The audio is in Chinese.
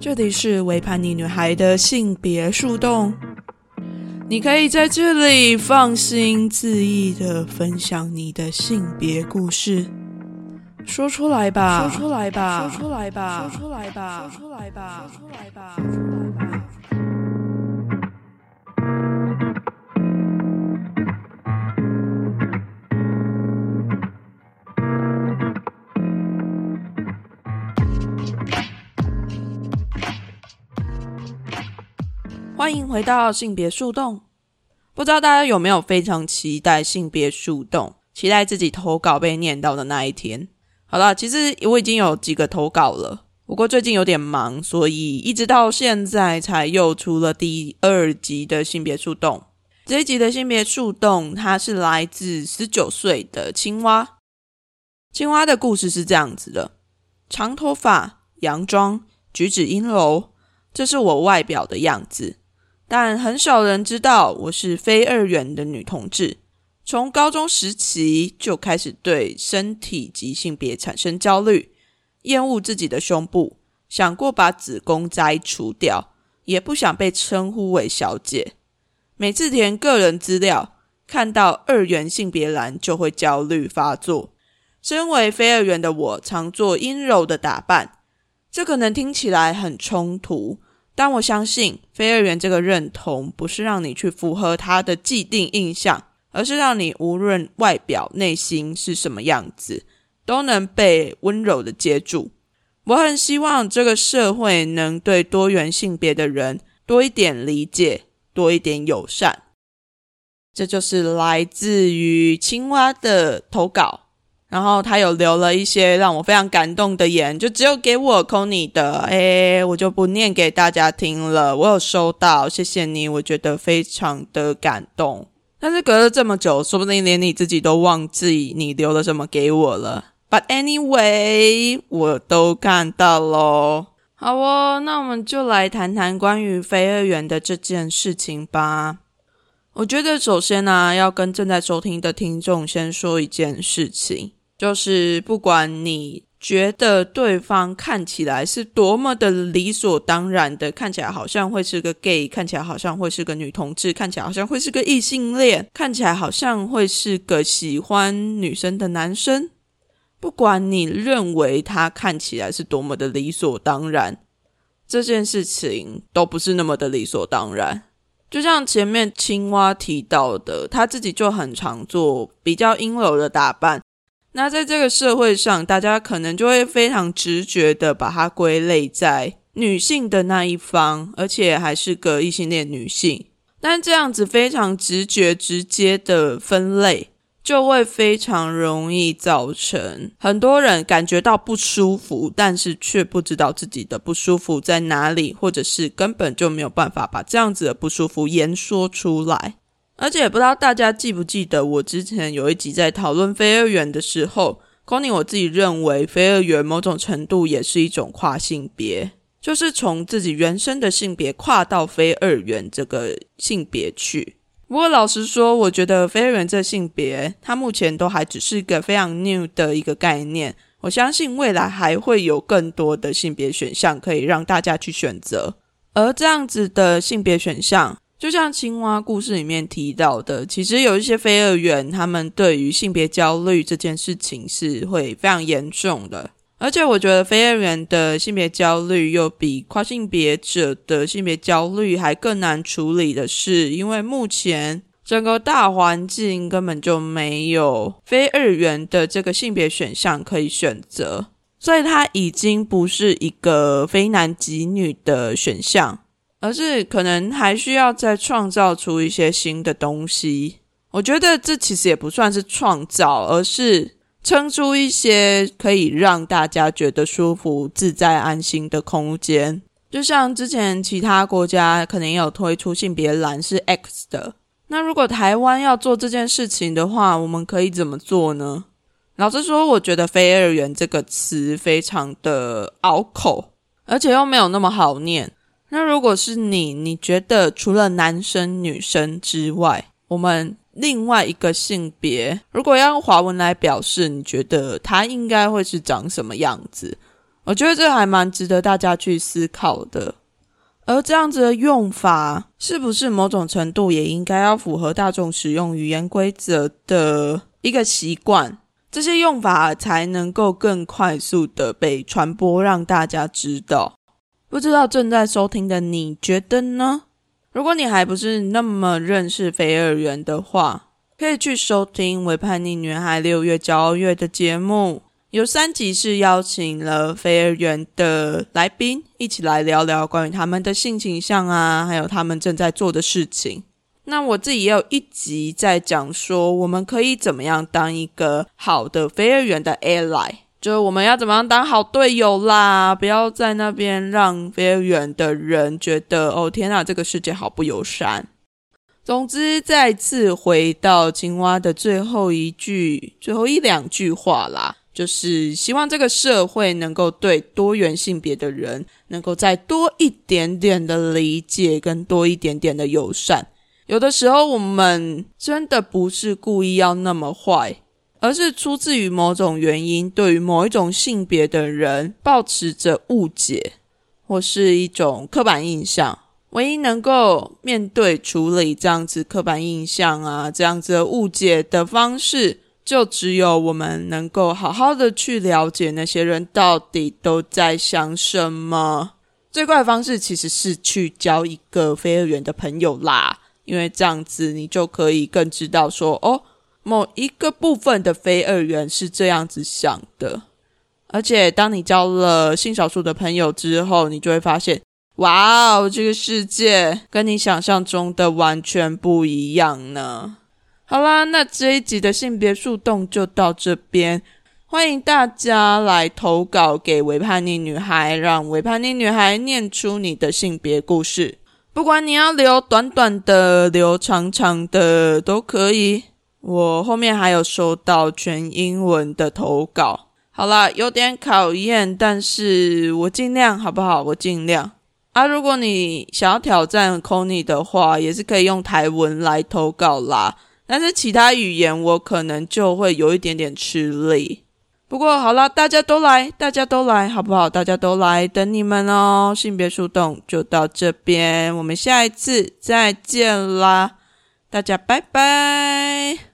这里是维叛逆女孩的性别树洞，你可以在这里放心恣意的分享你的性别故事，说出来吧，说出来吧，说出来吧，说出来吧，说出来吧，说出来吧，欢迎回到性别树洞。不知道大家有没有非常期待性别树洞，期待自己投稿被念到的那一天？好了，其实我已经有几个投稿了，不过最近有点忙，所以一直到现在才又出了第二集的性别树洞。这一集的性别树洞，它是来自十九岁的青蛙。青蛙的故事是这样子的：长头发、洋装、举止阴柔，这是我外表的样子。但很少人知道我是非二元的女同志。从高中时期就开始对身体及性别产生焦虑，厌恶自己的胸部，想过把子宫摘除掉，也不想被称呼为小姐。每次填个人资料，看到二元性别栏就会焦虑发作。身为非二元的我，常做阴柔的打扮，这可能听起来很冲突。但我相信，非二元这个认同不是让你去符合他的既定印象，而是让你无论外表、内心是什么样子，都能被温柔的接住。我很希望这个社会能对多元性别的人多一点理解，多一点友善。这就是来自于青蛙的投稿。然后他有留了一些让我非常感动的言，就只有给我 Kony 的，哎，我就不念给大家听了。我有收到，谢谢你，我觉得非常的感动。但是隔了这么久，说不定连你自己都忘记你留了什么给我了。But anyway，我都看到喽。好哦，那我们就来谈谈关于飞二元的这件事情吧。我觉得首先呢，要跟正在收听的听众先说一件事情。就是不管你觉得对方看起来是多么的理所当然的，看起来好像会是个 gay，看起来好像会是个女同志，看起来好像会是个异性恋，看起来好像会是个喜欢女生的男生，不管你认为他看起来是多么的理所当然，这件事情都不是那么的理所当然。就像前面青蛙提到的，他自己就很常做比较阴柔的打扮。那在这个社会上，大家可能就会非常直觉的把它归类在女性的那一方，而且还是个异性恋女性。但这样子非常直觉、直接的分类，就会非常容易造成很多人感觉到不舒服，但是却不知道自己的不舒服在哪里，或者是根本就没有办法把这样子的不舒服言说出来。而且也不知道大家记不记得，我之前有一集在讨论非二元的时候 c o n y 我自己认为非二元某种程度也是一种跨性别，就是从自己原生的性别跨到非二元这个性别去。不过老实说，我觉得非二元这性别，它目前都还只是一个非常 new 的一个概念。我相信未来还会有更多的性别选项可以让大家去选择，而这样子的性别选项。就像青蛙故事里面提到的，其实有一些非二元，他们对于性别焦虑这件事情是会非常严重的。而且我觉得非二元的性别焦虑又比跨性别者的性别焦虑还更难处理的是，因为目前整个大环境根本就没有非二元的这个性别选项可以选择，所以它已经不是一个非男即女的选项。而是可能还需要再创造出一些新的东西。我觉得这其实也不算是创造，而是撑出一些可以让大家觉得舒服、自在、安心的空间。就像之前其他国家可能也有推出性别栏是 X 的，那如果台湾要做这件事情的话，我们可以怎么做呢？老实说，我觉得“非二元”这个词非常的拗口，而且又没有那么好念。那如果是你，你觉得除了男生、女生之外，我们另外一个性别，如果要用华文来表示，你觉得它应该会是长什么样子？我我觉得这还蛮值得大家去思考的。而这样子的用法，是不是某种程度也应该要符合大众使用语言规则的一个习惯？这些用法才能够更快速的被传播，让大家知道。不知道正在收听的你觉得呢？如果你还不是那么认识非二元的话，可以去收听《为叛逆女孩六月骄傲月》的节目。有三集是邀请了非二元的来宾一起来聊聊关于他们的性倾向啊，还有他们正在做的事情。那我自己也有一集在讲说，我们可以怎么样当一个好的非二元的 ally，就我们要怎么样当好队友啦，不要在那边让非二元的人觉得哦天哪，这个世界好不友善。总之，再次回到青蛙的最后一句、最后一两句话啦。就是希望这个社会能够对多元性别的人，能够再多一点点的理解，跟多一点点的友善。有的时候，我们真的不是故意要那么坏，而是出自于某种原因，对于某一种性别的人，保持着误解或是一种刻板印象。唯一能够面对处理这样子刻板印象啊，这样子的误解的方式。就只有我们能够好好的去了解那些人到底都在想什么。最快的方式其实是去交一个非二元的朋友啦，因为这样子你就可以更知道说，哦，某一个部分的非二元是这样子想的。而且当你交了性少数的朋友之后，你就会发现，哇哦，这个世界跟你想象中的完全不一样呢。好啦，那这一集的性别树洞就到这边，欢迎大家来投稿给维叛逆女孩，让维叛逆女孩念出你的性别故事。不管你要留短短的，留长长的都可以。我后面还有收到全英文的投稿。好啦，有点考验，但是我尽量，好不好？我尽量。啊，如果你想要挑战 c o n y 的话，也是可以用台文来投稿啦。但是其他语言我可能就会有一点点吃力。不过好了，大家都来，大家都来，好不好？大家都来，等你们哦。性别树洞就到这边，我们下一次再见啦，大家拜拜。